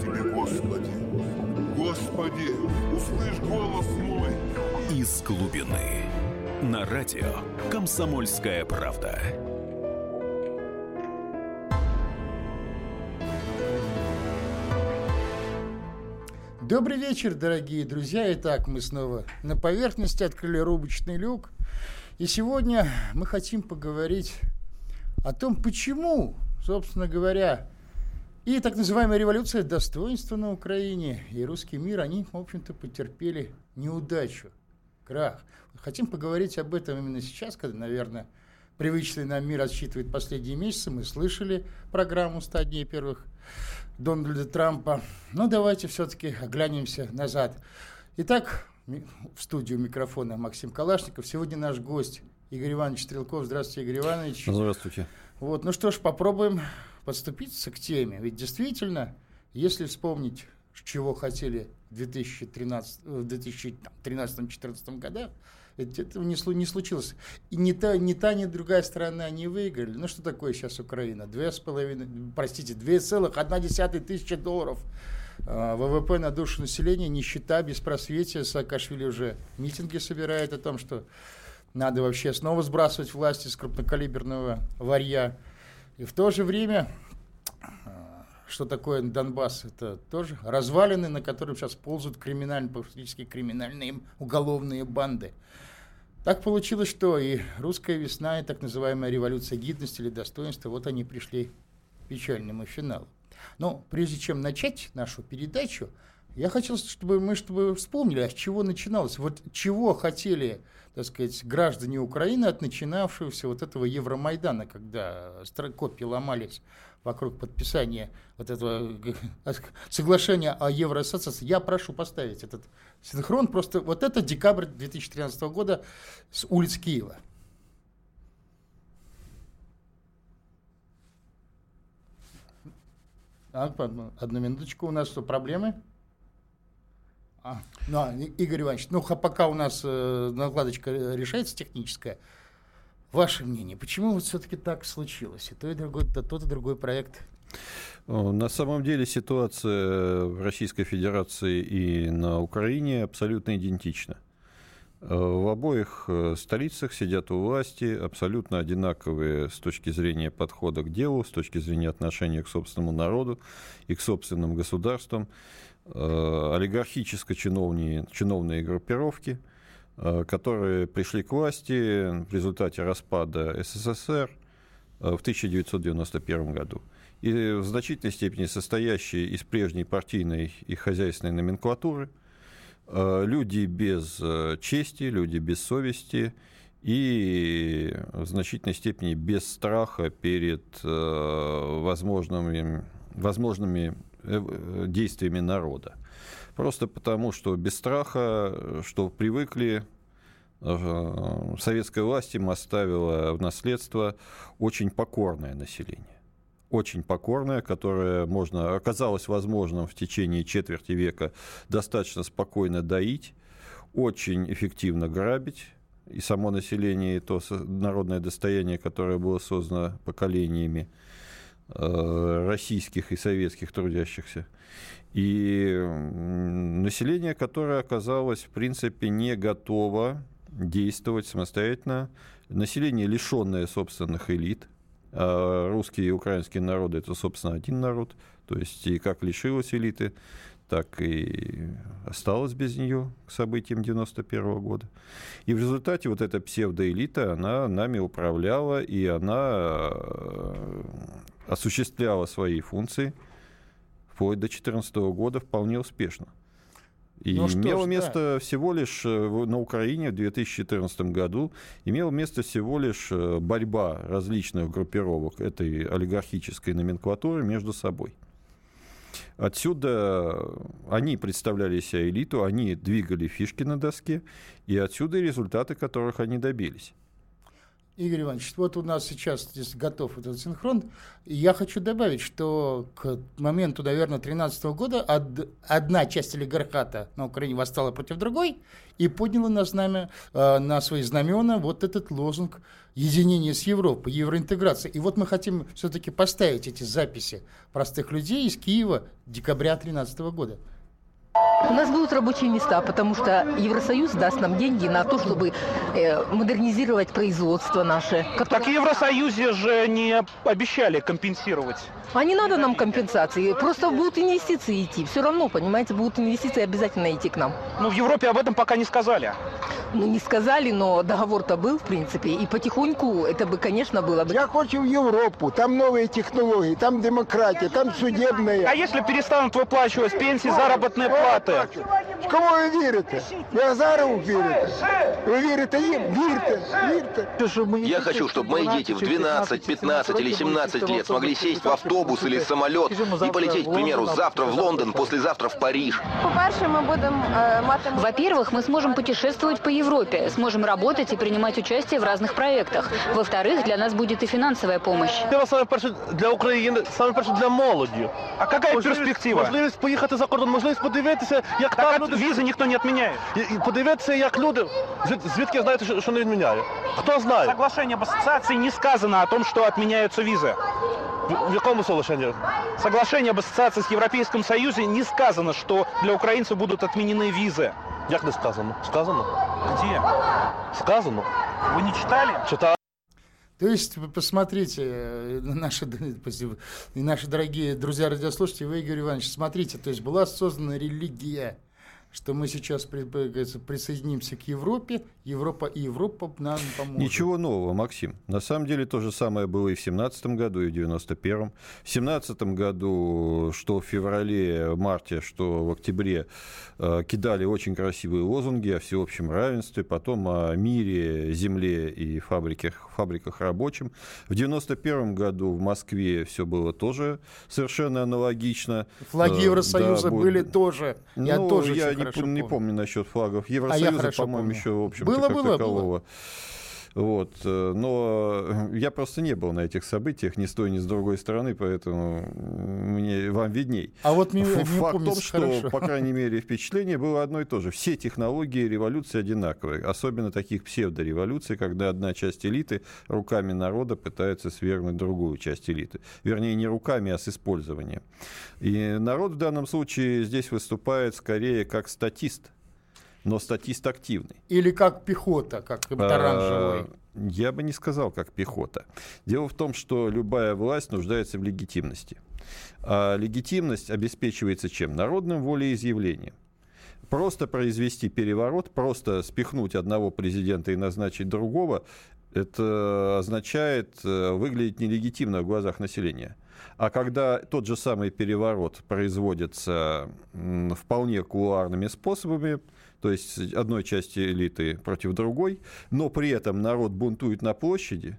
Тебе, Господи. Господи, услышь голос мой. Из глубины. На радио «Комсомольская правда». Добрый вечер, дорогие друзья. Итак, мы снова на поверхности открыли рубочный люк. И сегодня мы хотим поговорить о том, почему, собственно говоря, и так называемая революция достоинства на Украине и русский мир, они, в общем-то, потерпели неудачу, крах. Хотим поговорить об этом именно сейчас, когда, наверное, привычный нам мир отсчитывает последние месяцы. Мы слышали программу «100 дней первых Дональда Трампа. Но давайте все-таки оглянемся назад. Итак, в студию микрофона Максим Калашников. Сегодня наш гость Игорь Иванович Стрелков. Здравствуйте, Игорь Иванович. Здравствуйте. Вот, ну что ж, попробуем подступиться к теме. Ведь действительно, если вспомнить, чего хотели в 2013-2014 годах, этого не, не случилось. И ни та, ни та, ни другая страна не выиграли. Ну что такое сейчас Украина? Две с половиной, простите, две целых одна десятая тысячи долларов. А, ВВП на душу населения, нищета, беспросветие. Саакашвили уже митинги собирает о том, что надо вообще снова сбрасывать власти с крупнокалиберного варья. И в то же время что такое Донбасс? Это тоже развалины, на которых сейчас ползают криминальные, фактически криминальные уголовные банды. Так получилось, что и русская весна, и так называемая революция гидности или достоинства, вот они пришли к печальному финалу. Но прежде чем начать нашу передачу, я хотел, чтобы мы чтобы вспомнили, а с чего начиналось. Вот чего хотели, так сказать, граждане Украины от начинавшегося вот этого Евромайдана, когда копии ломались вокруг подписания вот этого соглашения о Евроассоциации. Я прошу поставить этот синхрон. Просто вот это декабрь 2013 года с улиц Киева. А, одну минуточку, у нас что, проблемы? А, ну, а, Игорь Иванович, ну пока у нас э, накладочка решается техническая, ваше мнение, почему вот все-таки так случилось? И то, и другой, то, тот, и другой проект на самом деле ситуация в Российской Федерации и на Украине абсолютно идентична. Э, в обоих э, столицах сидят у власти абсолютно одинаковые с точки зрения подхода к делу, с точки зрения отношения к собственному народу и к собственным государствам. Э, олигархическо-чиновные чиновные группировки, которые пришли к власти в результате распада СССР в 1991 году. И в значительной степени состоящие из прежней партийной и хозяйственной номенклатуры – люди без э, чести, люди без совести и в значительной степени без страха перед э, возможными, возможными действиями народа. Просто потому, что без страха, что привыкли, советская власть им оставила в наследство очень покорное население очень покорная, которая можно, оказалось возможным в течение четверти века достаточно спокойно доить, очень эффективно грабить, и само население, и то народное достояние, которое было создано поколениями э, российских и советских трудящихся. И население, которое оказалось, в принципе, не готово действовать самостоятельно, население, лишенное собственных элит – русские и украинские народы – это, собственно, один народ. То есть и как лишилась элиты, так и осталась без нее к событиям 91 года. И в результате вот эта псевдоэлита, она нами управляла, и она э, осуществляла свои функции вплоть до 2014 года вполне успешно. И ну, имело ж, место да. всего лишь э, на Украине в 2014 году, имела место всего лишь э, борьба различных группировок этой олигархической номенклатуры между собой. Отсюда они представляли себя элиту, они двигали фишки на доске, и отсюда и результаты, которых они добились. Игорь Иванович, вот у нас сейчас здесь готов этот синхрон. Я хочу добавить, что к моменту, наверное, 2013 года од- одна часть олигархата на Украине восстала против другой и подняла на знамя, э, на свои знамена вот этот лозунг единения с Европой, евроинтеграции. И вот мы хотим все-таки поставить эти записи простых людей из Киева декабря 2013 года. У нас будут рабочие места, потому что Евросоюз даст нам деньги на то, чтобы э, модернизировать производство наше. Так в Евросоюзе же не обещали компенсировать. А не надо нам компенсации, просто будут инвестиции идти. Все равно, понимаете, будут инвестиции обязательно идти к нам. Ну, в Европе об этом пока не сказали. Ну, не сказали, но договор-то был, в принципе, и потихоньку это бы, конечно, было бы. Я хочу в Европу, там новые технологии, там демократия, там судебная. А если перестанут выплачивать пенсии, заработные платы? В кого ви вірите? Ви Азарову вірите? Ви вірите їм? Вірте, вірте. Я хочу, чтобы мои дети в 12, 15 или 17 лет смогли сесть в автобус или самолет и полететь, к примеру, завтра в Лондон, послезавтра в Париж. По-перше, ми будемо е, мати Во-первых, мы сможем путешествовать по Европе, сможем работать и принимать участие в разных проектах. Во-вторых, для нас будет и финансовая помощь. Це саме перше для України, саме перше для молоді. А какая Можливість- перспектива? Можливість поїхати за кордон, можливість подивитися, як Так там от люди визы никто не отменяет. І- і подивитися, як люди. Звід- Звідки знаєте, що, що не відміняє? Хто знає? Соглашение об ассоциации не сказано о том, что отменяются визы. В, в якому соглашенні? Соглашение об ассоциации с Европейским Союзом не сказано, что для украинцев будут отменены визы. Як не сказано? Сказано? Где? Сказано. Вы не читали? Читаю. То есть, посмотрите, э, наши, наши дорогие друзья радиослушатели, вы, Игорь Иванович, смотрите, то есть была создана религия, что мы сейчас присоединимся к Европе, Европа и Европа нам поможет. Ничего нового, Максим. На самом деле то же самое было и в 17 году, и в 91-м. В 17 году, что в феврале, марте, что в октябре, э, кидали очень красивые лозунги о всеобщем равенстве, потом о мире, земле и фабриках, фабриках рабочим. В 91 году в Москве все было тоже совершенно аналогично. Флаги Э, Евросоюза да, были тоже. Я Ну, тоже я не, хорошо пом- не помню. помню насчет флагов А Евросоюза, хорошо по-моему, помню. еще, в общем Было, как было, такового. Вот. э, Но я просто не был на этих событиях ни с той, ни с другой стороны, поэтому мне, вам видней. А вот мне, Ф- мне Факт в том, что, хорошо. по крайней мере, впечатление было одно и то же. Все технологии революции одинаковые, особенно таких псевдореволюций, когда одна часть элиты руками народа пытается свергнуть другую часть элиты. Вернее, не руками, а с использованием. И народ в данном случае здесь выступает скорее как статист, но статист активный. Или как пехота, как таран живой. А, Я бы не сказал, как пехота. Дело в том, что любая власть нуждается в легитимности. А легитимность обеспечивается чем? Народным волеизъявлением. Просто произвести переворот, просто спихнуть одного президента и назначить другого, это означает э, выглядеть нелегитимно в глазах населения. А когда тот же самый переворот производится вполне кулуарными способами, то есть одной части элиты против другой, но при этом народ бунтует на площади,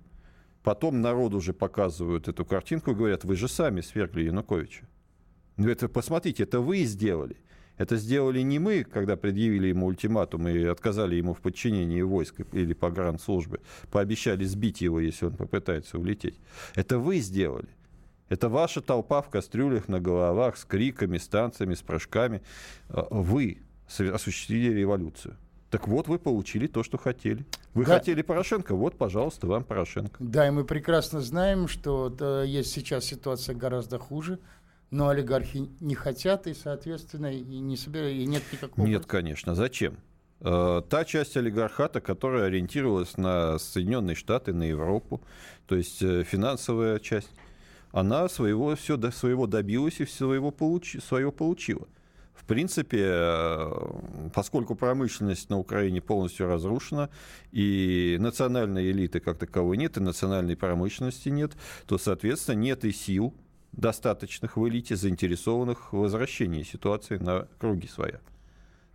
потом народ уже показывают эту картинку и говорят, вы же сами свергли Януковича. Ну это, посмотрите, это вы сделали. Это сделали не мы, когда предъявили ему ультиматум и отказали ему в подчинении войск или погранслужбы, пообещали сбить его, если он попытается улететь. Это вы сделали. Это ваша толпа в кастрюлях на головах с криками, с танцами, с прыжками. А, Вы осуществили революцию. Так вот, вы получили то, что хотели. Вы Да. хотели Порошенко, вот, пожалуйста, вам Порошенко. Да, и мы прекрасно знаем, что да, есть сейчас ситуация гораздо хуже, но олигархи не хотят, и, соответственно, и не собирают, и нет никакого... Нет, конечно. Зачем? Э, Та часть олигархата, которая ориентировалась на Соединенные Штаты, на Европу, то есть э, финансовая часть, она своего, все до, своего добилась и своего получи, свое получила. В принципе, э, поскольку промышленность на Украине полностью разрушена, и национальной элиты как таковой нет, и национальной промышленности нет, то, соответственно, нет и сил достаточных в элите, заинтересованных в возвращении ситуации на круги своя.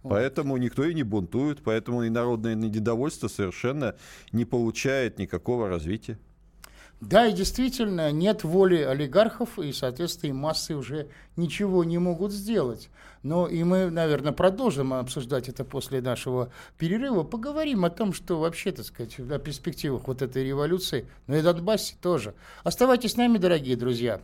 Поэтому никто и не бунтует, поэтому и народное недовольство совершенно не получает никакого развития. Да, и действительно, нет воли олигархов, и, соответственно, и массы уже ничего не могут сделать. Но и мы, наверное, продолжим обсуждать это после нашего перерыва. Поговорим о том, что вообще, так сказать, о перспективах вот этой революции, но и Донбассе тоже. Оставайтесь с нами, дорогие друзья.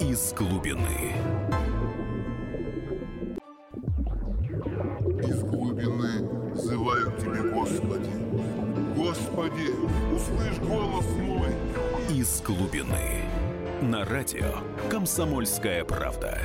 Из глубины. Глубины. На радио «Комсомольская правда».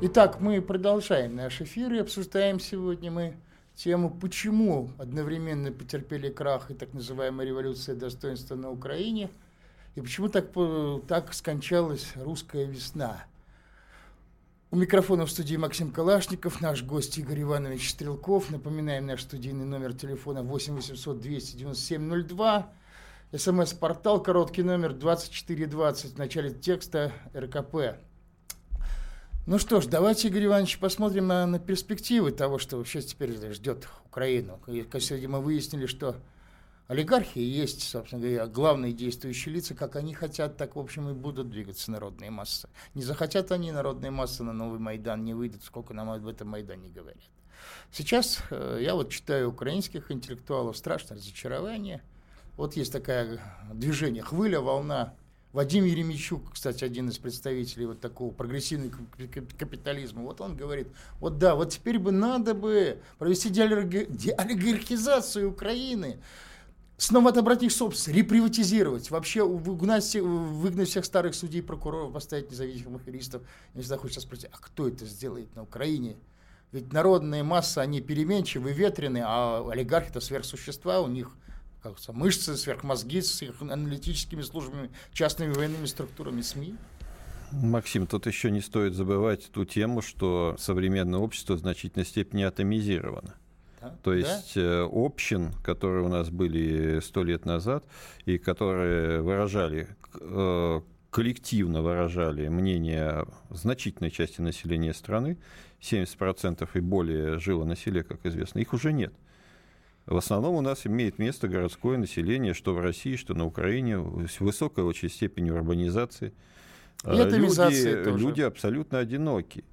Итак, мы продолжаем наш эфир и обсуждаем сегодня мы тему, почему одновременно потерпели крах и так называемая революция достоинства на Украине, и почему так, так скончалась русская весна. У микрофона в студии Максим Калашников, наш гость Игорь Иванович Стрелков. Напоминаем наш студийный номер телефона 8 800 297 02. СМС-портал, короткий номер 2420 в начале текста РКП. Ну что ж, давайте, Игорь Иванович, посмотрим на, на перспективы того, что вообще теперь ждет Украину. И, сегодня мы выяснили, что олигархи есть, собственно говоря, главные действующие лица, как они хотят, так, в общем, и будут двигаться народные массы. Не захотят они народные массы на новый Майдан, не выйдут, сколько нам об этом Майдане говорят. Сейчас э, я вот читаю украинских интеллектуалов, страшное разочарование. Вот есть такое движение, хвыля, волна Вадим Еремичук, кстати, один из представителей вот такого прогрессивного капитализма, вот он говорит, вот да, вот теперь бы надо бы провести деолигархизацию Украины, снова отобрать их собственность, реприватизировать, вообще выгнать, выгнать всех старых судей, прокуроров, поставить независимых юристов. Я всегда хочу спросить, а кто это сделает на Украине? Ведь народные массы, они переменчивы, ветрены, а олигархи это сверхсущества, у них как мышцы, сверхмозги с их аналитическими службами, частными военными структурами СМИ. Максим, тут еще не стоит забывать ту тему, что современное общество в значительной степени атомизировано. Да? То есть да? Э, общин, которые у нас были сто лет назад, и которые выражали, э, коллективно выражали мнение значительной части населения страны, 70% и более жило на селе, как известно, их уже нет. В основном у нас имеет место городское население, что в России, что на Украине, с высокой очень степенью урбанизации. И люди, люди абсолютно одиноки.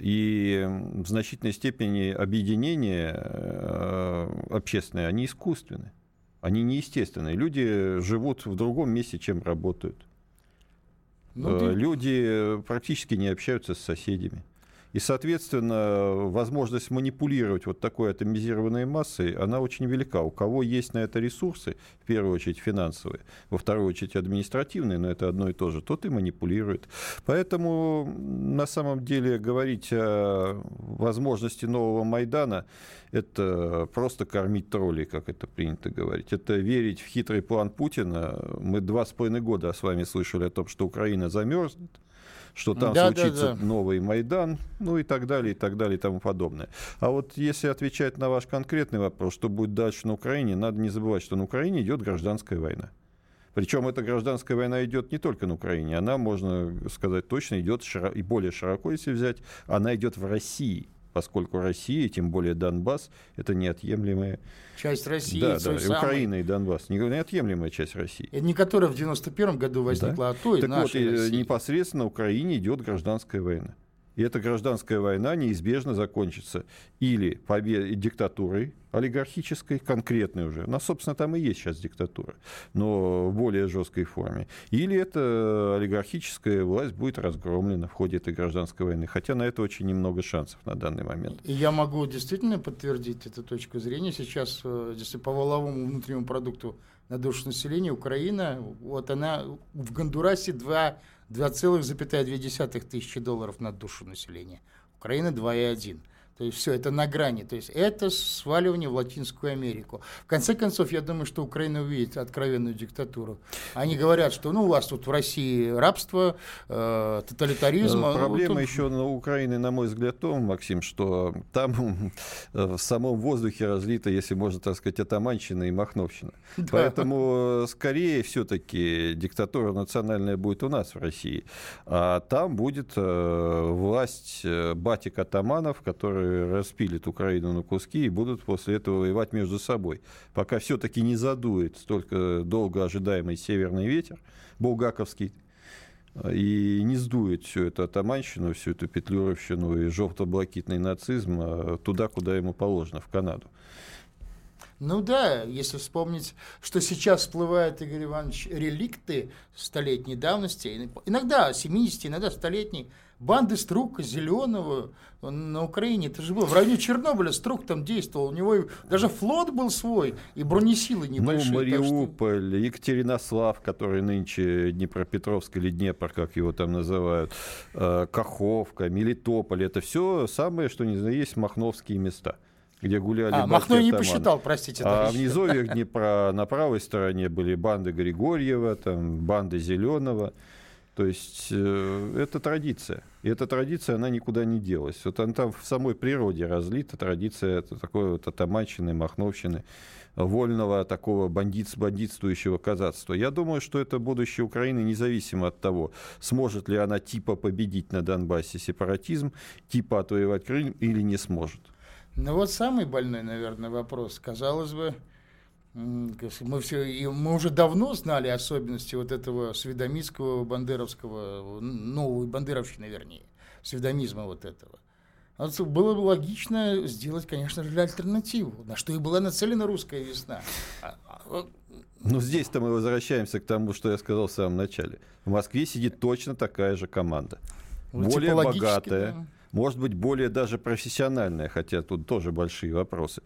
И в значительной степени объединения э, общественные, они искусственны. Они неестественные. Люди живут в другом месте, чем работают. Ну, ты... Люди практически не общаются с соседями. И, соответственно, возможность манипулировать вот такой атомизированной массой, она очень велика. У кого есть на это ресурсы, в первую очередь финансовые, во вторую очередь административные, но это одно и то же, тот и манипулирует. Поэтому, на самом деле, говорить о возможности нового Майдана, это просто кормить троллей, как это принято говорить. Это верить в хитрый план Путина. Мы два с половиной года с вами слышали о том, что Украина замерзнет, что там да, случится да, да. новый Майдан, ну и так далее, и так далее, и тому подобное. А вот если отвечать на ваш конкретный вопрос, что будет дальше на Украине, надо не забывать, что на Украине идет гражданская война. Причем эта гражданская война идет не только на Украине, она, можно сказать точно, идет широко, и более широко, если взять, она идет в России поскольку Россия, тем более Донбасс, это неотъемлемая часть России. Да, да, и Украина и Донбасс, неотъемлемая часть России. Это не которая в 91 году возникла, да? а то и Так вот, России. непосредственно в Украине идет гражданская война. И эта гражданская война неизбежно закончится или победой диктатурой олигархической, конкретной уже. У собственно, там и есть сейчас диктатура, но в более жесткой форме. Или эта олигархическая власть будет разгромлена в ходе этой гражданской войны. Хотя на это очень немного шансов на данный момент. И я могу действительно подтвердить эту точку зрения. Сейчас, э, если по воловому внутреннему продукту на душу населения, Украина, вот она в Гондурасе 2 2,2 тысячи долларов на душу населения. Украина 2,1. То есть все это на грани. То есть это сваливание в Латинскую Америку. В конце концов, я думаю, что Украина увидит откровенную диктатуру. Они говорят, что ну у вас тут в России рабство, э, тоталитаризм. Э, проблема ну, тут... еще на Украине, на мой взгляд, в том, Максим, что там э, в самом воздухе разлита, если можно так сказать, атаманщина и махновщина. Да. Поэтому скорее все-таки диктатура национальная будет у нас в России. А там будет власть батик атаманов, которые распилят Украину на куски и будут после этого воевать между собой. Пока все-таки не задует столько долго ожидаемый северный ветер, булгаковский, и не сдует всю эту атаманщину, всю эту петлюровщину и желто-блакитный нацизм а, туда, куда ему положено, в Канаду. Ну да, если вспомнить, что сейчас всплывают, Игорь Иванович, реликты столетней давности, иногда 70, иногда столетней, банды Струка, Зеленого на Украине, это же было, в районе Чернобыля Струк там действовал, у него даже флот был свой, и бронесилы небольшие. Ну, Мариуполь, что... Екатеринослав, который нынче Днепропетровск или Днепр, как его там называют, э, Каховка, Мелитополь, это все самое, что не знаю, есть махновские места где гуляли А, Махно не посчитал, простите. А в низовьях Днепра на правой стороне были банды Григорьева, там, банды Зеленого. То есть э, это традиция. И эта традиция, она никуда не делась. Вот она там в самой природе разлита, традиция это такой вот атаманщины, махновщины, вольного такого бандит, бандитствующего казацтва. Я думаю, что это будущее Украины, независимо от того, сможет ли она типа победить на Донбассе сепаратизм, типа отвоевать Крым или не сможет. Ну вот самый больной, наверное, вопрос. Казалось бы, мы, все, и мы уже давно знали особенности вот этого сведомистского, бандеровского, новой бандеровщины, вернее, сведомизма вот этого. Было бы логично сделать, конечно же, альтернативу, на что и была нацелена русская весна. А, а, ну, здесь-то мы возвращаемся к тому, что я сказал в самом начале. В Москве сидит точно такая же команда. Ну, более богатая, да может быть, более даже профессиональная, хотя тут тоже большие вопросы,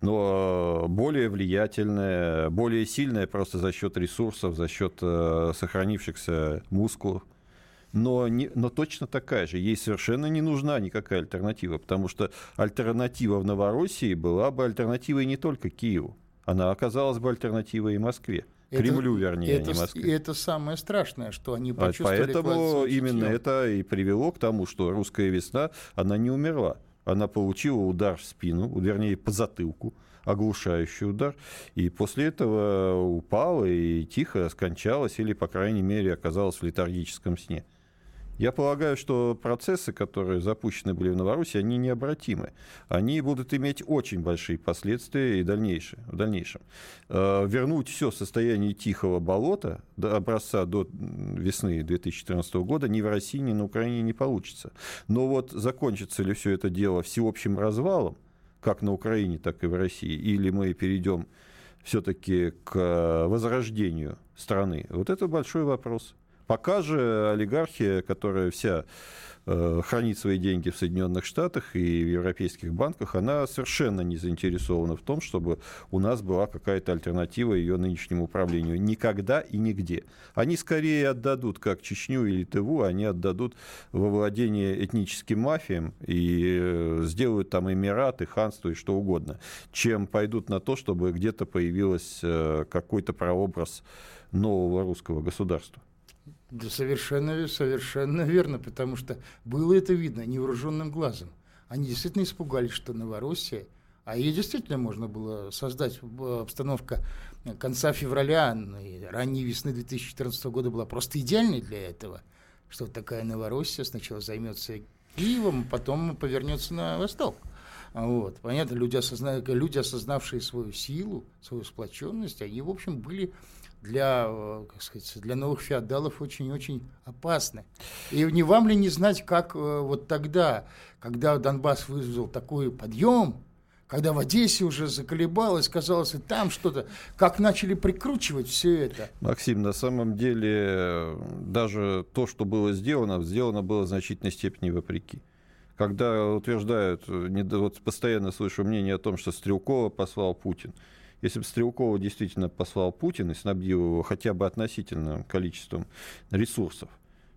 но более влиятельная, более сильная просто за счет ресурсов, за счет э, сохранившихся мускулов. Но, не, но точно такая же. Ей совершенно не нужна никакая альтернатива, потому что альтернатива в Новороссии была бы альтернативой не только Киеву, она оказалась бы альтернативой и Москве. Кремлю, это, вернее, это, а не Москве. И это самое страшное, что они почувствовали. Поэтому именно это и привело к тому, что русская весна, она не умерла. Она получила удар в спину, вернее, по затылку оглушающий удар, и после этого упала и тихо скончалась, или, по крайней мере, оказалась в летаргическом сне. Я полагаю, что процессы, которые запущены были в Новороссии, они необратимы. Они будут иметь очень большие последствия и дальнейшие, в дальнейшем. Э, вернуть все состояние тихого болота до образца до весны 2014 года ни в России, ни на Украине не получится. Но вот закончится ли все это дело всеобщим развалом, как на Украине, так и в России, или мы перейдем все-таки к возрождению страны, вот это большой вопрос. Пока же олигархия, которая вся э, хранит свои деньги в Соединенных Штатах и в европейских банках, она совершенно не заинтересована в том, чтобы у нас была какая-то альтернатива ее нынешнему управлению. Никогда и нигде. Они скорее отдадут, как Чечню или Тыву, они отдадут во владение этническим мафиям и э, сделают там эмираты, ханство и что угодно, чем пойдут на то, чтобы где-то появился э, какой-то прообраз нового русского государства. Да совершенно, совершенно верно, потому что было это видно невооруженным глазом. Они действительно испугались, что Новороссия, а ее действительно можно было создать, обстановка конца февраля и ранней весны 2014 года была просто идеальной для этого, что такая Новороссия сначала займется Киевом, потом повернется на восток. Вот. Понятно, люди, осозна... люди, осознавшие свою силу, свою сплоченность, они, в общем, были для, э, как сказать, для новых феодалов очень-очень опасны. И не вам ли не знать, как э, вот тогда, когда Донбасс вызвал такой подъем, когда в Одессе уже заколебалось, казалось, и там что-то, как начали прикручивать все это. Максим, на самом деле, даже то, что было сделано, сделано было в значительной степени вопреки. Когда утверждают, вот постоянно слышу мнение о том, что Стрелкова послал Путин – если бы Стрелкова действительно послал Путин и снабдил его хотя бы относительным количеством ресурсов,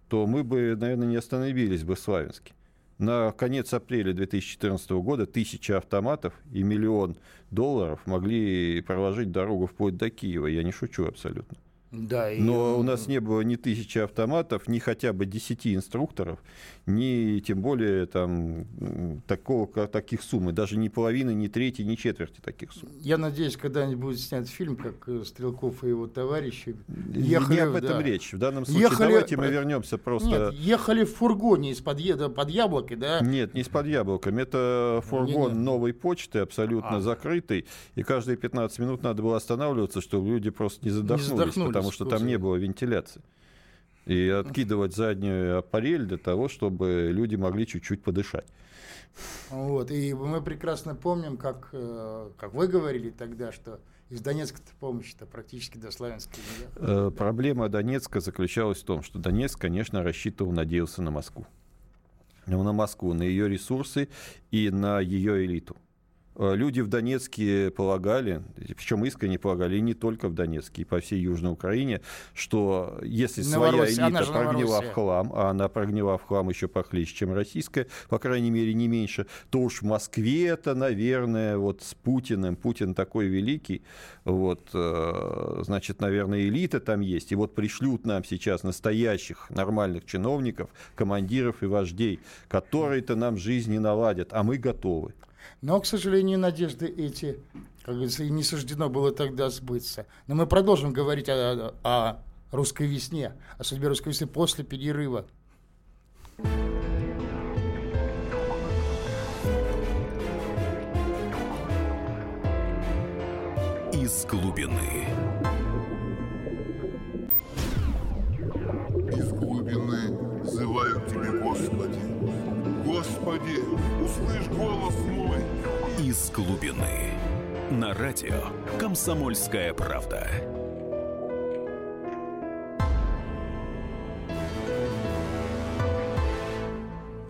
то мы бы, наверное, не остановились бы в Славянске. на конец апреля 2014 года тысяча автоматов и миллион долларов могли проложить дорогу вплоть до Киева. Я не шучу абсолютно. Да, и... Но у нас не было ни тысячи автоматов, ни хотя бы десяти инструкторов, ни тем более там такого, таких сумм, и даже ни половины, ни трети, ни четверти таких сумм. Я надеюсь, когда-нибудь будет снят фильм, как э, Стрелков и его товарищи ехали... Не об этом да. речь. В данном случае ехали... давайте мы вернемся просто... Нет, ехали в фургоне из-под под яблоки, да? Нет, не из-под яблоками. Это фургон не, не. новой почты, абсолютно а. закрытый, и каждые 15 минут надо было останавливаться, чтобы люди просто не задохнулись, не задохнулись потому что там не было вентиляции и откидывать заднюю аппарель для того, чтобы люди могли чуть-чуть подышать. Вот, и мы прекрасно помним, как, э, как вы говорили тогда, что из Донецка помощь-то практически до Славянска не э, Проблема Донецка заключалась в том, что Донецк, конечно, рассчитывал, надеялся на Москву. На Москву, на ее ресурсы и на ее элиту. Э, люди в Донецке полагали, причем искренне полагали, и не только в Донецке, и по всей Южной Украине, что если своя элита прогнила в хлам, а она прогнила в хлам еще похлеще, чем российская, по крайней мере, не меньше, то уж в Москве это, наверное, вот с Путиным, Путин такой великий, вот, э, значит, наверное, элита там есть, и вот пришлют нам сейчас настоящих нормальных чиновников, командиров и вождей, которые-то нам жизнь не наладят, а мы готовы. Но, к сожалению, надежды эти, как говорится, и не суждено было тогда сбыться. Но мы продолжим говорить о, о русской весне, о судьбе русской весны после перерыва. Из глубины. Из глубины взывают тебе, Господи. Господи, услышь голос. Из глубины. На радио «Комсомольская правда».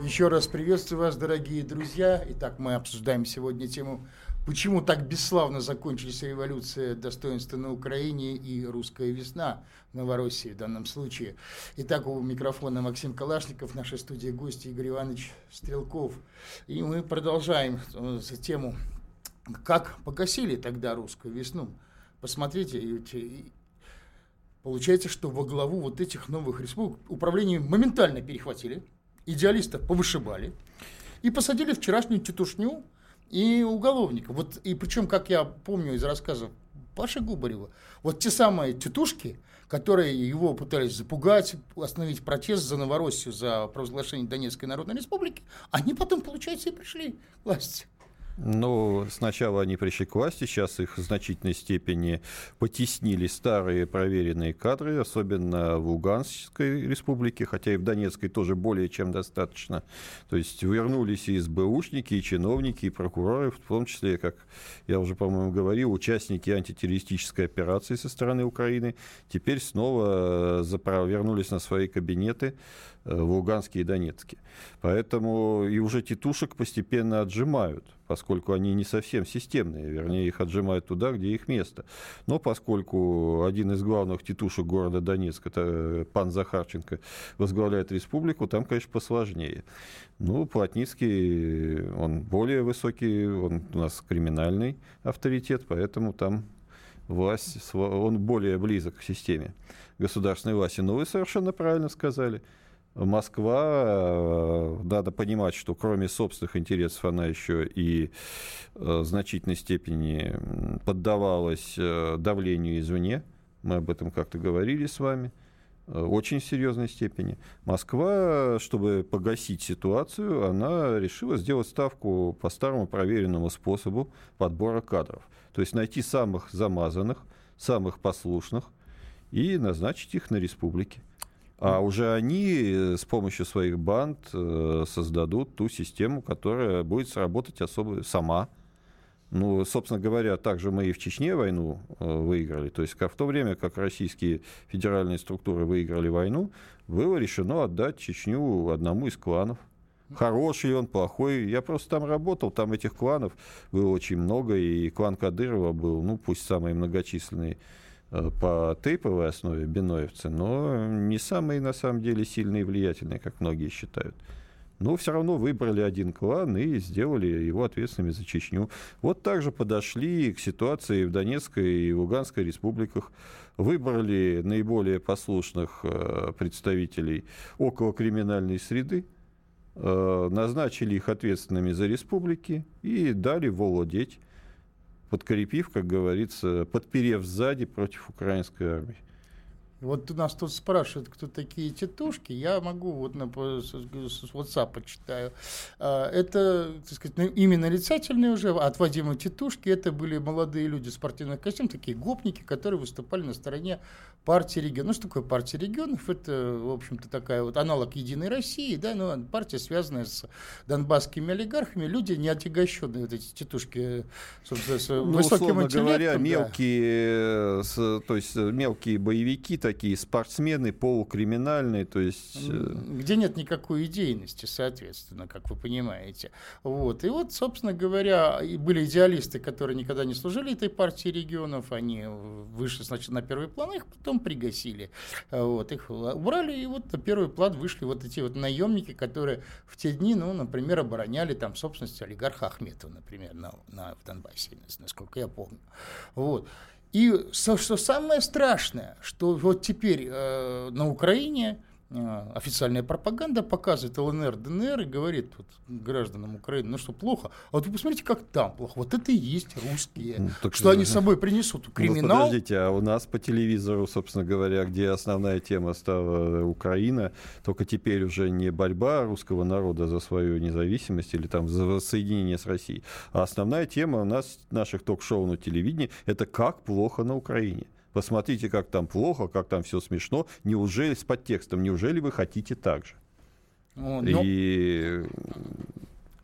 Еще раз приветствую вас, дорогие друзья. Итак, мы обсуждаем сегодня тему Почему так бесславно закончились революция достоинства на Украине и русская весна в Новороссии в данном случае? Итак, у микрофона Максим Калашников, в нашей студии гости Игорь Иванович Стрелков. И мы продолжаем э, тему, как погасили тогда русскую весну. Посмотрите, получается, что во главу вот этих новых республик управление моментально перехватили, идеалистов повышибали и посадили вчерашнюю тетушню и уголовников. Вот, и причем, как я помню из рассказов Паши Губарева, вот те самые тетушки, которые его пытались запугать, остановить протест за Новороссию, за провозглашение Донецкой Народной Республики, они потом, получается, и пришли к власти. Ну, сначала они пришли к власти, сейчас их в значительной степени потеснили старые проверенные кадры, особенно в Луганской республике, хотя и в Донецкой тоже более чем достаточно. То есть вернулись и СБУшники, и чиновники, и прокуроры, в том числе, как я уже, по-моему, говорил, участники антитеррористической операции со стороны Украины, теперь снова э, вернулись на свои кабинеты э, в Луганске и Донецке. Поэтому и уже тетушек постепенно отжимают поскольку они не совсем системные, вернее, их отжимают туда, где их место. Но поскольку один из главных титушек города Донецк, это э, пан Захарченко, возглавляет республику, там, конечно, посложнее. Ну, Плотницкий, он более высокий, он у нас криминальный авторитет, поэтому там власть, он более близок к системе государственной власти. Но вы совершенно правильно сказали – Москва, э, надо понимать, что кроме собственных интересов она еще и э, в значительной степени поддавалась э, давлению извне. Мы об этом как-то говорили с вами очень серьезной степени. Москва, чтобы погасить ситуацию, она решила сделать ставку по старому проверенному способу подбора кадров. То есть найти самых замазанных, самых послушных и назначить их на республике. А уже они э, с помощью своих банд э, создадут ту систему, которая будет сработать особо сама. Ну, собственно говоря, также мы и в Чечне войну э, выиграли. То есть в то время, как российские федеральные структуры выиграли войну, было решено отдать Чечню одному из кланов. Хороший он, плохой. Я просто там работал, там этих кланов было очень много, и клан Кадырова был, ну, пусть самый многочисленный по тейповой основе биноевцы, но не самые на самом деле сильные и влиятельные, как многие считают. но все равно выбрали один клан и сделали его ответственными за Чечню. Вот так же подошли к ситуации в Донецкой и Луганской республиках. Выбрали наиболее послушных э, представителей около криминальной среды, э, назначили их ответственными за республики и дали володеть, подкрепив, как говорится, подперев сзади против украинской армии. Вот у нас тут спрашивают, кто такие тетушки. Я могу вот на, с, с WhatsApp читаю. А, это, так сказать, ну, именно нарицательные уже от Вадима Тетушки. Это были молодые люди в спортивных костюмах, такие гопники, которые выступали на стороне партии регионов. Ну, что такое партия регионов? Это, в общем-то, такая вот аналог Единой России, да, но партия, связанная с донбасскими олигархами, люди не отягощенные, вот эти тетушки, собственно, с ну, высоким интеллектом. говоря, мелкие, да. с, то есть мелкие боевики, такие спортсмены, полукриминальные, то есть... Э, Где нет никакой идейности, соответственно, как вы понимаете. Вот. И вот, собственно говоря, были идеалисты, которые никогда не служили этой партии регионов, они вышли, значит, на первый план, их потом пригасили. Вот. Их убрали, и вот на первый план вышли вот эти вот наемники, которые в те дни, ну, например, обороняли там собственность олигарха Ахметова, например, на, на, в Донбассе, насколько я помню. Вот. И что, самое страшное, что вот теперь э, на Украине официальная пропаганда показывает ЛНР, ДНР и говорит вот, гражданам Украины, ну что, плохо? А вот вы посмотрите, как там плохо. Вот это и есть русские. Ну, так, что они с собой принесут? Ну, Криминал? Ну, подождите, а у нас по телевизору, собственно говоря, где основная тема стала Украина, только теперь уже не борьба русского народа за свою независимость или там за соединение с Россией, а основная тема у нас, наших ток-шоу на телевидении, это как плохо на Украине. Посмотрите, как там плохо, как там все смешно. Неужели с подтекстом, неужели вы хотите так же? О, но... И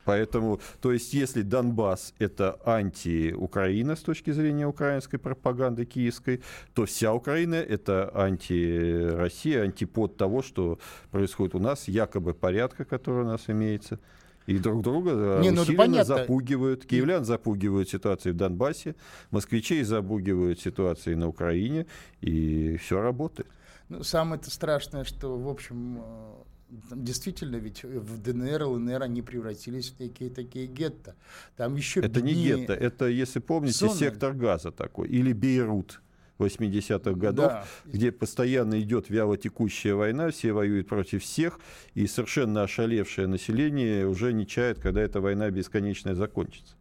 Поэтому, то есть, если Донбасс – это анти-Украина с точки зрения украинской пропаганды киевской, то вся Украина – это анти-Россия, антипод того, что происходит у нас, якобы порядка, который у нас имеется – и друг друга э, Не, ну, усиленно запугивают. Киевлян запугивают ситуации в Донбассе, москвичей запугивают ситуации на Украине, и все работает. Ну, самое-то страшное, что, в общем, э, действительно, ведь в ДНР, ЛНР они превратились в такие такие гетто. Там еще это не гетто, это, если помните, Зона. сектор газа такой, или Бейрут. 80-х годов, да. где постоянно идет вялотекущая война, все воюют против всех, и совершенно ошалевшее население уже не чает, когда эта война бесконечная закончится.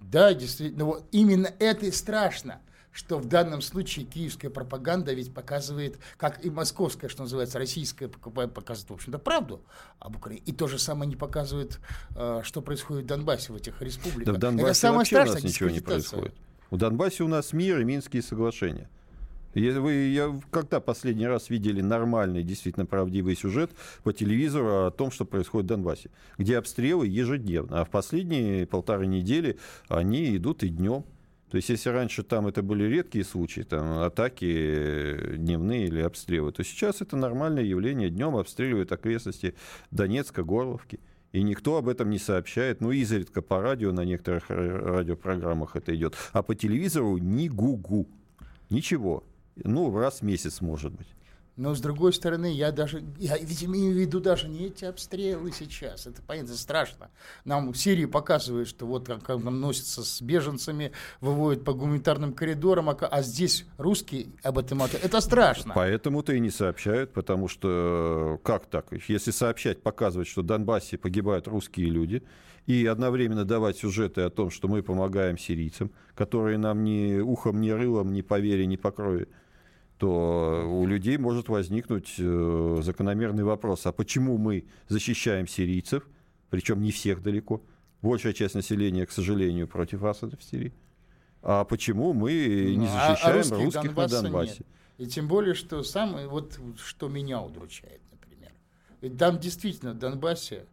Да, действительно, вот именно это и страшно что в данном случае киевская пропаганда ведь показывает, как и московская, что называется, российская, показывает, в общем-то, правду об Украине. И то же самое не показывает, э, что происходит в Донбассе, в этих республиках. Да в Донбассе Это самое страшное, ничего не происходит. В Донбассе у нас мир и Минские соглашения. Вы я, когда последний раз видели нормальный, действительно правдивый сюжет по телевизору о том, что происходит в Донбассе, где обстрелы ежедневно, а в последние полторы недели они идут и днем. То есть, если раньше там это были редкие случаи, там атаки дневные или обстрелы, то сейчас это нормальное явление. Днем обстреливают окрестности Донецка, Горловки. И никто об этом не сообщает. Ну, изредка по радио, на некоторых радиопрограммах это идет. А по телевизору ни гу-гу. Ничего. Ну, раз в месяц, может быть. Но с другой стороны, я даже, я ведь имею в виду даже не эти обстрелы сейчас, это понятно, страшно. Нам в Сирии показывают, что вот как, как нам с беженцами, выводят по гуманитарным коридорам, а, а здесь русские об этом, это страшно. Поэтому-то и не сообщают, потому что как так? Если сообщать, показывать, что в Донбассе погибают русские люди, и одновременно давать сюжеты о том, что мы помогаем сирийцам, которые нам ни ухом, ни рылом, ни по вере, ни по крови то у людей может возникнуть э, закономерный вопрос, а почему мы защищаем сирийцев, причем не всех далеко, большая часть населения, к сожалению, против Асада в Сирии, а почему мы не ну, а защищаем а, а русских Донбасса на Донбассе? Нет. И тем более, что самое, вот что меня удручает, например. Ведь там действительно в Донбассе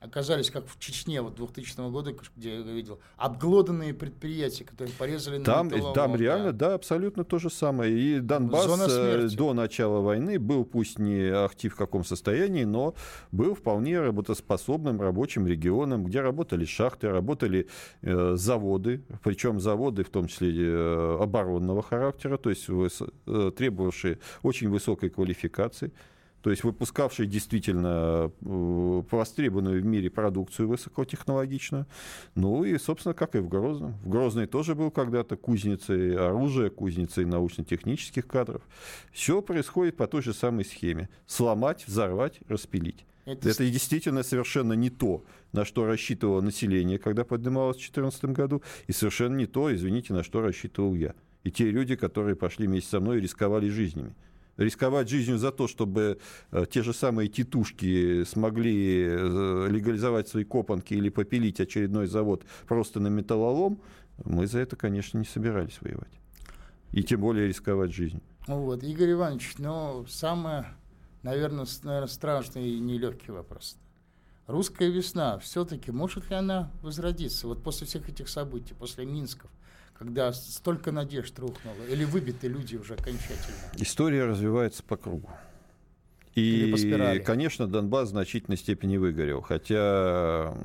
оказались, как в Чечне вот 2000 года, где я видел, обглоданные предприятия, которые порезали там, на металлолом. Там реально, да, абсолютно то же самое. И Донбасс э, до начала войны был, пусть не ахти в каком состоянии, но был вполне работоспособным рабочим регионом, где работали шахты, работали э, заводы, причем заводы в том числе э, оборонного характера, то есть э, требовавшие очень высокой квалификации. То есть выпускавший действительно э, востребованную в мире продукцию высокотехнологичную. Ну и, собственно, как и в Грозном. В Грозной тоже был когда-то кузницей оружия, кузницей научно-технических кадров. Все происходит по той же самой схеме. Сломать, взорвать, распилить. Это... Это действительно совершенно не то, на что рассчитывало население, когда поднималось в 2014 году, и совершенно не то, извините, на что рассчитывал я. И те люди, которые пошли вместе со мной и рисковали жизнями рисковать жизнью за то, чтобы э, те же самые титушки смогли э, легализовать свои копанки или попилить очередной завод просто на металлолом, мы за это, конечно, не собирались воевать. И тем более рисковать жизнью. Ну вот, Игорь Иванович, но самое, наверное, наверное страшный и нелегкий вопрос. Русская весна, все-таки может ли она возродиться? Вот после всех этих событий, после Минсков, когда столько надежд рухнуло? Или выбиты люди уже окончательно? История развивается по кругу. И, конечно, Донбасс в значительной степени выгорел. Хотя,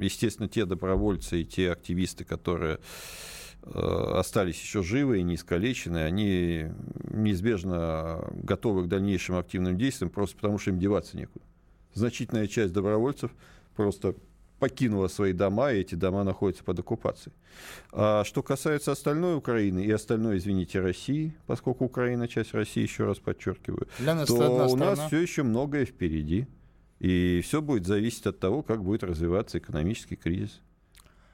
естественно, те добровольцы и те активисты, которые э, остались еще живы и не искалечены, они неизбежно готовы к дальнейшим активным действиям, просто потому что им деваться некуда. Значительная часть добровольцев просто покинула свои дома, и эти дома находятся под оккупацией. А что касается остальной Украины и остальной, извините, России, поскольку Украина часть России, еще раз подчеркиваю, то у нас все еще многое впереди. И все будет зависеть от того, как будет развиваться экономический кризис.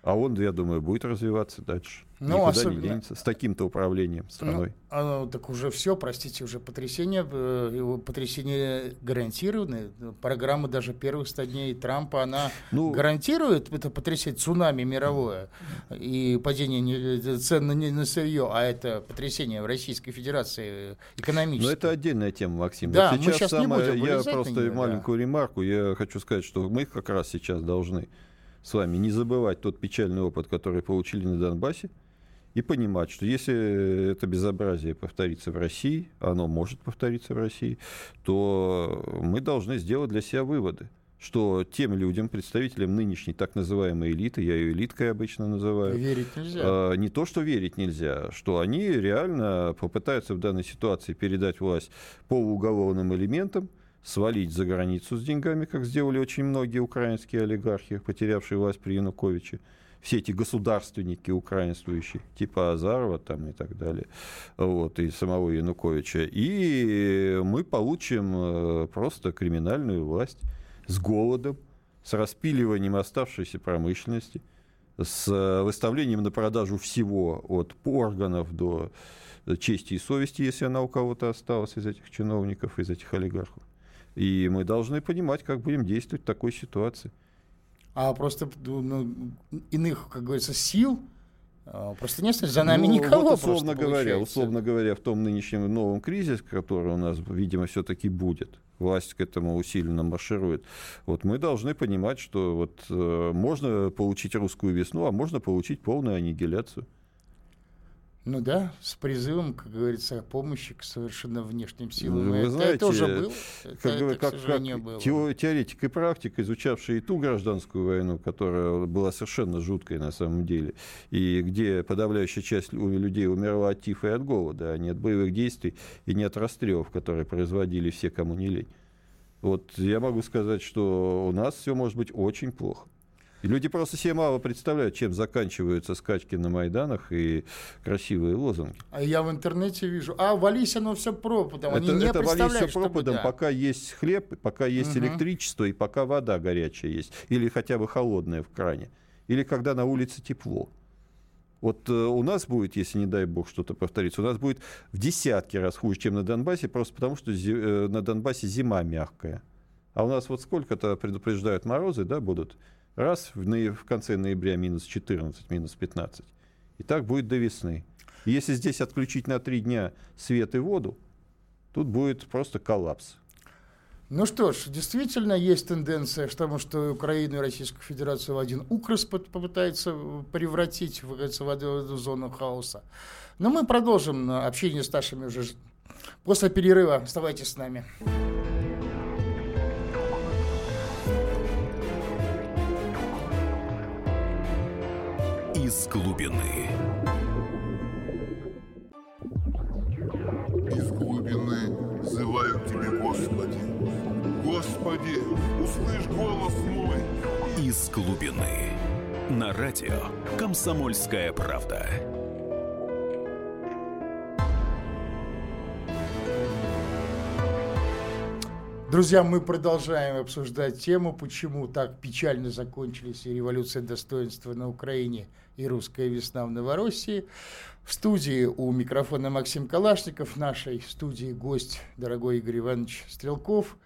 А он, я думаю, будет развиваться дальше. Ну, Никуда особенно... не денется с таким-то управлением страной. Ну, а, так уже все, простите, уже потрясение, э, потрясение гарантированы. Программа даже первых 100 дней Трампа, она ну, гарантирует это потрясение, цунами мировое и падение цен на, на сырье, а это потрясение в Российской Федерации экономическое. Но это отдельная тема, Максим. Да, вот сейчас мы сейчас самое, не будем Я просто маленькую да. ремарку, я хочу сказать, что мы как раз сейчас должны с вами не забывать тот печальный опыт, который получили на Донбассе, и понимать, что если это безобразие повторится в России, оно может повториться в России, то мы должны сделать для себя выводы что тем людям, представителям нынешней так называемой элиты, я ее элиткой обычно называю, верить нельзя. А, не то, что верить нельзя, что они реально попытаются в данной ситуации передать власть полууголовным элементам, свалить за границу с деньгами, как сделали очень многие украинские олигархи, потерявшие власть при Януковиче, все эти государственники украинствующие, типа Азарова там и так далее, вот, и самого Януковича. И мы получим э, просто криминальную власть с голодом, с распиливанием оставшейся промышленности, с э, выставлением на продажу всего от органов до чести и совести, если она у кого-то осталась из этих чиновников, из этих олигархов. И мы должны понимать, как будем действовать в такой ситуации. А просто ну, иных, как говорится, сил а, Просто нет, за нами ну, никого. Вот условно говоря, условно говоря, в том нынешнем новом кризисе, который у нас, видимо, все-таки будет, власть к этому усиленно марширует. Вот мы должны понимать, что вот э, можно получить русскую весну, а можно получить полную аннигиляцию. Ну да, с призывом, как говорится, помощи к совершенно внешним силам. Вы это, знаете, это уже было. Как, это, как, как, как было. теоретик и практик, изучавший и ту гражданскую войну, которая была совершенно жуткой на самом деле, и где подавляющая часть людей умерла от тифа и от голода, а не от боевых действий и не от расстрелов, которые производили все, кому не лень. Вот я могу сказать, что у нас все может быть очень плохо. Люди просто себе мало представляют, чем заканчиваются скачки на Майданах и красивые лозунги. А я в интернете вижу, а вались оно все пропадом. Они это, не это вались все пропадом, да. пока есть хлеб, пока есть угу. электричество и пока вода горячая есть. Или хотя бы холодная в кране. Или когда на улице тепло. Вот э, у нас будет, если не дай бог что-то повторится, у нас будет в десятки раз хуже, чем на Донбассе, просто потому что зи, э, на Донбассе зима мягкая. А у нас вот сколько-то предупреждают морозы, да, будут Раз в, в конце ноября минус 14, минус 15. И так будет до весны. Если здесь отключить на три дня свет и воду, тут будет просто коллапс. Ну что ж, действительно есть тенденция к тому, что Украину и Российскую Федерацию в один укрос попытается превратить в, в эту зону хаоса. Но мы продолжим общение с нашими уже после перерыва. Оставайтесь с нами. из глубины. Из глубины взываю к тебе, Господи. Господи, услышь голос мой. Из глубины. На радио «Комсомольская правда». Друзья, мы продолжаем обсуждать тему, почему так печально закончились и революция достоинства на Украине и русская весна в Новороссии. В студии у микрофона Максим Калашников, в нашей студии гость, дорогой Игорь Иванович Стрелков.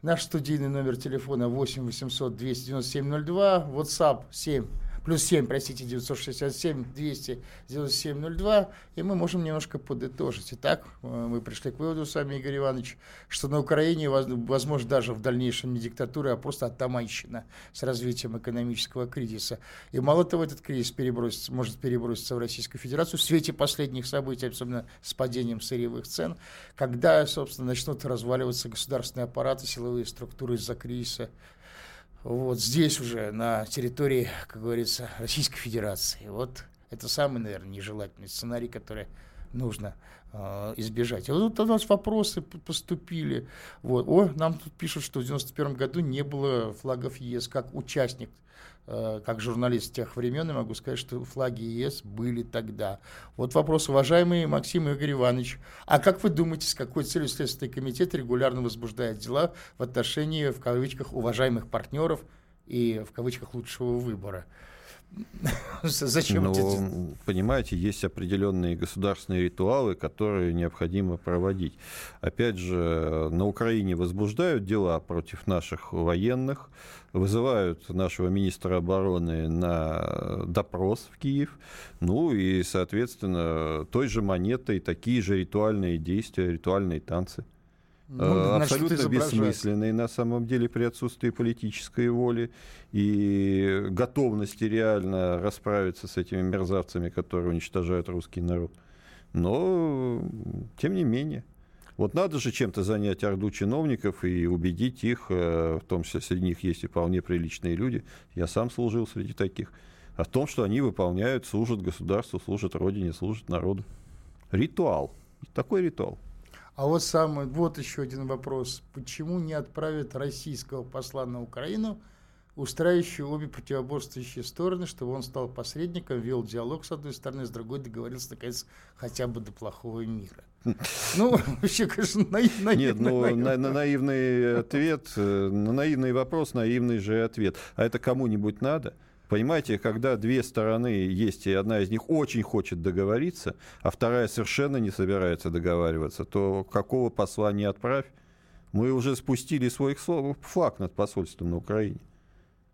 Наш студийный номер телефона 8 800 297 02, WhatsApp 7 плюс 7, простите, 967 297 02, и мы можем немножко подытожить. Итак, э, мы пришли к выводу с вами, Игорь Иванович, что на Украине, возможно, даже в дальнейшем не диктатура, а просто атаманщина с развитием экономического кризиса. И мало того, этот кризис перебросится, может переброситься в Российскую Федерацию в свете последних событий, особенно с падением сырьевых цен, когда, собственно, начнут разваливаться государственные аппараты, силовые структуры из-за кризиса вот здесь уже, на территории, как говорится, Российской Федерации. Вот это самый, наверное, нежелательный сценарий, который нужно э, избежать. И вот у нас вопросы поступили. Вот. О, нам тут пишут, что в 91 году не было флагов ЕС как участник Э, как журналист тех времен, я могу сказать, что флаги ЕС были тогда. Вот вопрос, уважаемый Максим Игорь Иванович, а как вы думаете, с какой целью Следственный комитет регулярно возбуждает дела в отношении, в кавычках, уважаемых партнеров и, в кавычках, лучшего выбора? Зачем Но, это? Понимаете, есть определенные государственные ритуалы, которые необходимо проводить. Опять же, на Украине возбуждают дела против наших военных, вызывают нашего министра обороны на допрос в Киев, ну и, соответственно, той же монетой такие же ритуальные действия, ритуальные танцы. Ну, абсолютно бессмысленные на самом деле при отсутствии политической воли и готовности реально расправиться с этими мерзавцами, которые уничтожают русский народ. Но, тем не менее. Вот надо же чем-то занять орду чиновников и убедить их, э, в том числе среди них есть и вполне приличные люди, я сам служил среди таких, о том, что они выполняют, служат государству, служат родине, служат народу. Ритуал. Такой ритуал. А вот самый, вот еще один вопрос. Почему не отправят российского посла на Украину, устраивающий обе противоборствующие стороны, чтобы он стал посредником, вел диалог с одной стороны, с другой договорился, наконец, хотя бы до плохого мира? Ну, вообще, конечно, наивный. Нет, ну, на, на наивный ответ, э, на наивный вопрос, наивный же ответ. А это кому-нибудь надо? Понимаете, когда две стороны есть, и одна из них очень хочет договориться, а вторая совершенно не собирается договариваться, то какого посла не отправь? Мы уже спустили свой флаг над посольством на Украине.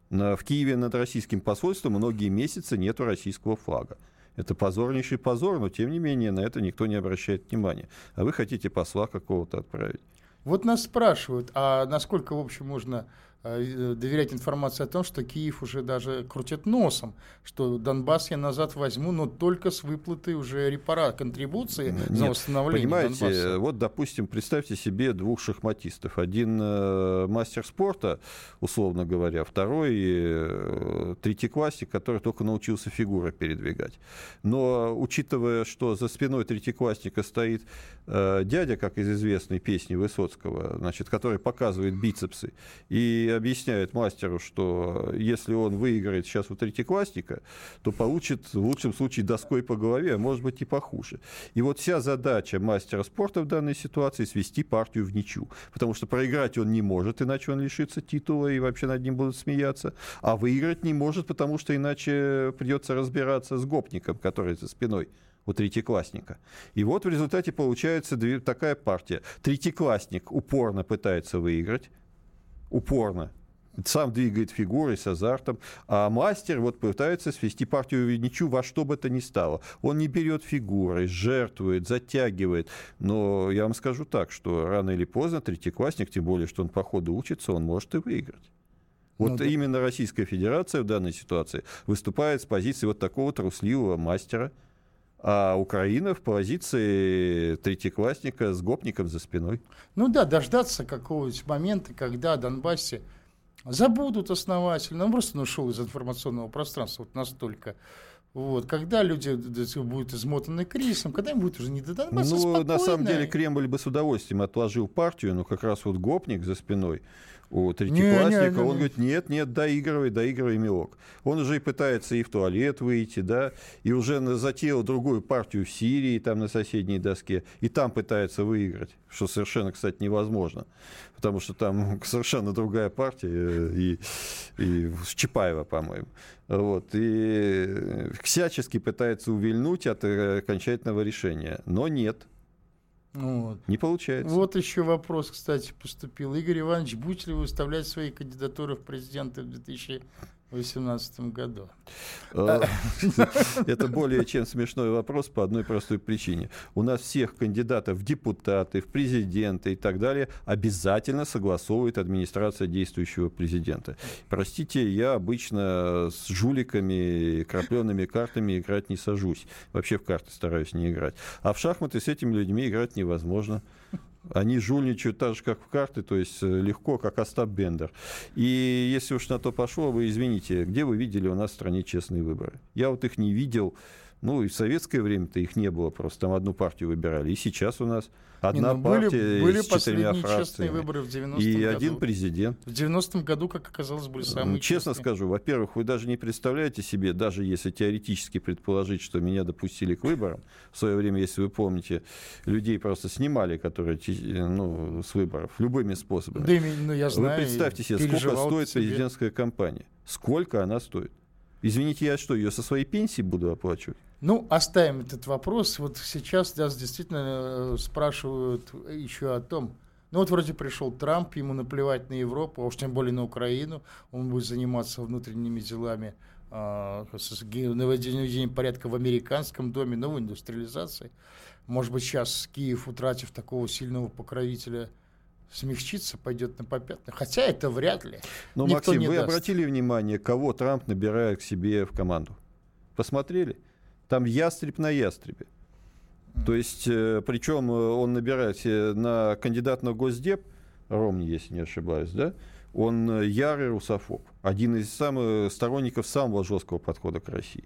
в Киеве над российским посольством многие месяцы нету российского флага. Это позорнейший позор, но тем не менее на это никто не обращает внимания. А вы хотите посла какого-то отправить. Вот нас спрашивают, а насколько, в общем, можно доверять информации о том, что Киев уже даже крутит носом, что Донбасс я назад возьму, но только с выплаты уже репара, контрибуции Нет, за восстановление Понимаете, Донбасса. вот, допустим, представьте себе двух шахматистов. Один э, мастер спорта, условно говоря, второй э, третьеклассник, который только научился фигуры передвигать. Но учитывая, что за спиной третьеклассника стоит э, дядя, как из известной песни Высоцкого, значит, который показывает бицепсы, и объясняет мастеру, что если он выиграет сейчас у третьеклассника, то получит в лучшем случае доской по голове, а может быть и похуже. И вот вся задача мастера спорта в данной ситуации свести партию в ничью. Потому что проиграть он не может, иначе он лишится титула и вообще над ним будут смеяться. А выиграть не может, потому что иначе придется разбираться с гопником, который за спиной у третьеклассника. И вот в результате получается такая партия. Третьеклассник упорно пытается выиграть, упорно сам двигает фигурой с азартом, а мастер вот пытается свести партию в ничью во что бы то ни стало. Он не берет фигурой, жертвует, затягивает. Но я вам скажу так, что рано или поздно третьеклассник, тем более, что он по ходу учится, он может и выиграть. Вот ну, да. именно Российская Федерация в данной ситуации выступает с позиции вот такого трусливого мастера, а Украина в позиции третьеклассника с гопником за спиной. Ну да, дождаться какого-нибудь момента, когда Донбассе забудут основательно, он просто ушел из информационного пространства вот настолько. Вот, когда люди будут измотаны кризисом, когда им будет уже не до Донбасса, Ну, спокойно. на самом деле, Кремль бы с удовольствием отложил партию, но как раз вот гопник за спиной, у третьеклассника, он говорит, нет, нет, доигрывай, доигрывай, милок. Он уже и пытается и в туалет выйти, да, и уже затеял другую партию в Сирии, там на соседней доске, и там пытается выиграть, что совершенно, кстати, невозможно, потому что там совершенно другая партия, э, и, и Чапаева, по-моему. Вот, и всячески пытается увильнуть от э, окончательного решения, но нет. Вот. Не получается. Вот еще вопрос, кстати, поступил. Игорь Иванович, будете ли вы выставлять свои кандидатуры в президенты в 2000 2018 году. А, это более чем смешной вопрос по одной простой причине. У нас всех кандидатов в депутаты, в президенты и так далее обязательно согласовывает администрация действующего президента. Простите, я обычно с жуликами, крапленными картами играть не сажусь. Вообще в карты стараюсь не играть. А в шахматы с этими людьми играть невозможно. Они жульничают так же, как в карты, то есть э, легко, как Остап Бендер. И если уж на то пошло, вы извините, где вы видели у нас в стране честные выборы? Я вот их не видел. Ну, и в советское время-то их не было, просто там одну партию выбирали. И сейчас у нас Одна не, ну, партия были, были с четырьмя фракциями. выборы в 90 И году. один президент. В 90-м году, как оказалось, были самые Честно честные. скажу, во-первых, вы даже не представляете себе, даже если теоретически предположить, что меня допустили к выборам, в свое время, если вы помните, людей просто снимали, которые ну, с выборов, любыми способами. Да, ну, я знаю, вы представьте себе, сколько стоит себе. президентская кампания. Сколько она стоит? Извините, я что, ее со своей пенсии буду оплачивать? Ну, оставим этот вопрос. Вот сейчас нас действительно э, спрашивают еще о том, ну вот вроде пришел Трамп, ему наплевать на Европу, а уж тем более на Украину. Он будет заниматься внутренними делами э, наведением порядка в американском доме, новой индустриализации. Может быть, сейчас Киев, утратив такого сильного покровителя, смягчится, пойдет на попятную. Хотя это вряд ли. Но, Никто Максим, вы даст. обратили внимание, кого Трамп набирает к себе в команду? Посмотрели? Там ястреб на ястребе. То есть, э, причем э, он набирает на кандидат на Госдеп, Ромни, если не ошибаюсь, да, он э, ярый русофоб, один из самых сторонников самого жесткого подхода к России.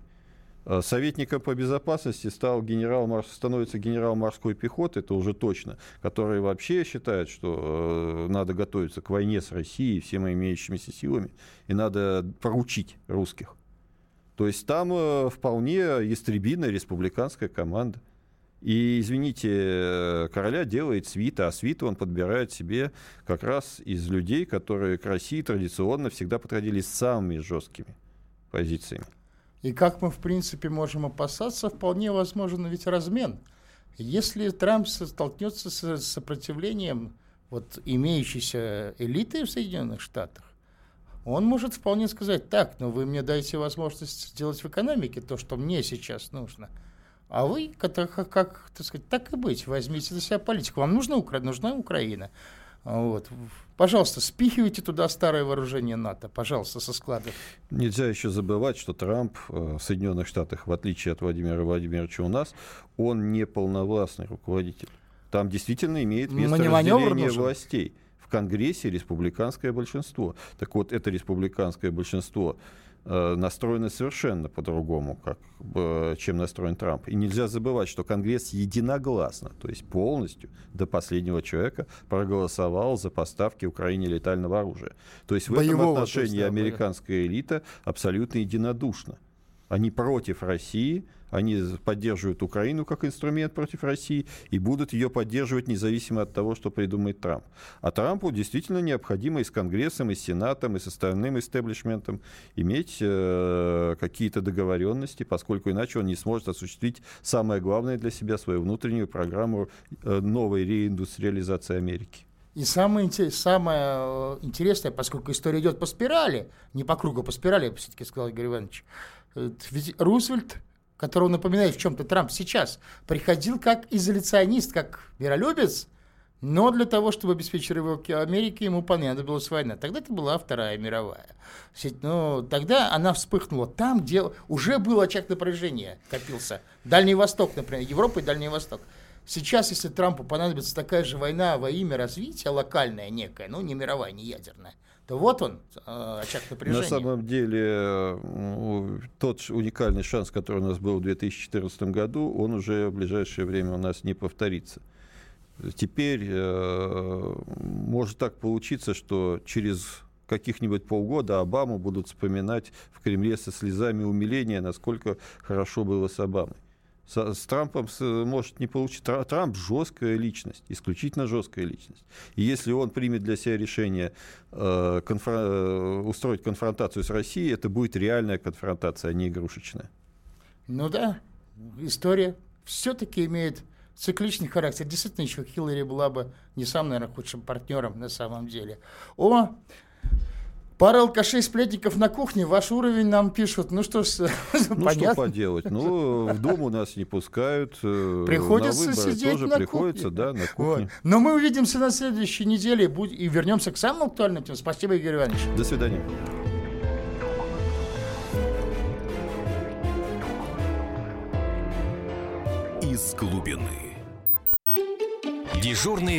Советником по безопасности стал генерал, становится генерал морской пехоты, это уже точно, который вообще считает, что надо готовиться к войне с Россией всеми имеющимися силами, и надо поручить русских. То есть там э, вполне ястребиная республиканская команда. И, извините, э, короля делает свита, а свиту он подбирает себе как раз из людей, которые к России традиционно всегда подходили с самыми жесткими позициями. И как мы, в принципе, можем опасаться, вполне возможен ведь размен. Если Трамп столкнется с сопротивлением вот, имеющейся элиты в Соединенных Штатах, он может вполне сказать, так, ну вы мне дайте возможность сделать в экономике то, что мне сейчас нужно. А вы, как, как так сказать, так и быть, возьмите на себя политику. Вам нужна, Укра... нужна Украина. Вот. Пожалуйста, спихивайте туда старое вооружение НАТО, пожалуйста, со складов. Нельзя еще забывать, что Трамп э, в Соединенных Штатах, в отличие от Владимира Владимировича у нас, он не полновластный руководитель. Там действительно имеет место разделение властей в Конгрессе республиканское большинство. Так вот, это республиканское большинство э, настроено совершенно по-другому, как, чем настроен Трамп. И нельзя забывать, что Конгресс единогласно, то есть полностью до последнего человека проголосовал за поставки Украине летального оружия. То есть в Боевого, этом отношении есть, да, американская элита абсолютно единодушна. Они против России, они поддерживают Украину как инструмент против России и будут ее поддерживать независимо от того, что придумает Трамп. А Трампу действительно необходимо и с Конгрессом, и с Сенатом, и с остальным истеблишментом иметь э, какие-то договоренности, поскольку иначе он не сможет осуществить самое главное для себя, свою внутреннюю программу э, новой реиндустриализации Америки. И самое, самое э, интересное, поскольку история идет по спирали, не по кругу, а по спирали, все-таки сказал Игорь Иванович, э, ведь Рузвельт которого напоминает в чем-то Трамп сейчас, приходил как изоляционист, как миролюбец, но для того, чтобы обеспечить рывок Америки, ему понадобилась война. Тогда это была Вторая мировая. Но ну, тогда она вспыхнула там, где уже был очаг напряжения, копился. Дальний Восток, например, Европа и Дальний Восток. Сейчас, если Трампу понадобится такая же война во имя развития, локальная некая, ну не мировая, не ядерная, то вот он, э, очаг напряжения. На самом деле, тот уникальный шанс, который у нас был в 2014 году, он уже в ближайшее время у нас не повторится. Теперь э, может так получиться, что через каких-нибудь полгода Обаму будут вспоминать в Кремле со слезами умиления, насколько хорошо было с Обамой. С, с Трампом с, может не получиться. Трамп жесткая личность, исключительно жесткая личность. И если он примет для себя решение э, конфро- э, устроить конфронтацию с Россией, это будет реальная конфронтация, а не игрушечная. Ну да, история все-таки имеет цикличный характер. Действительно, еще Хиллари была бы не самым, наверное, худшим партнером на самом деле. О, Пара алкашей сплетников на кухне, ваш уровень нам пишут. Ну что ж, ну, понятно. что поделать? Ну, в дом у нас не пускают. Э, приходится на сидеть тоже на приходится, кухне. да, на кухне. Вот. Но мы увидимся на следующей неделе и вернемся к самым актуальным темам. Спасибо, Игорь Иванович. До свидания. Из глубины. Дежурный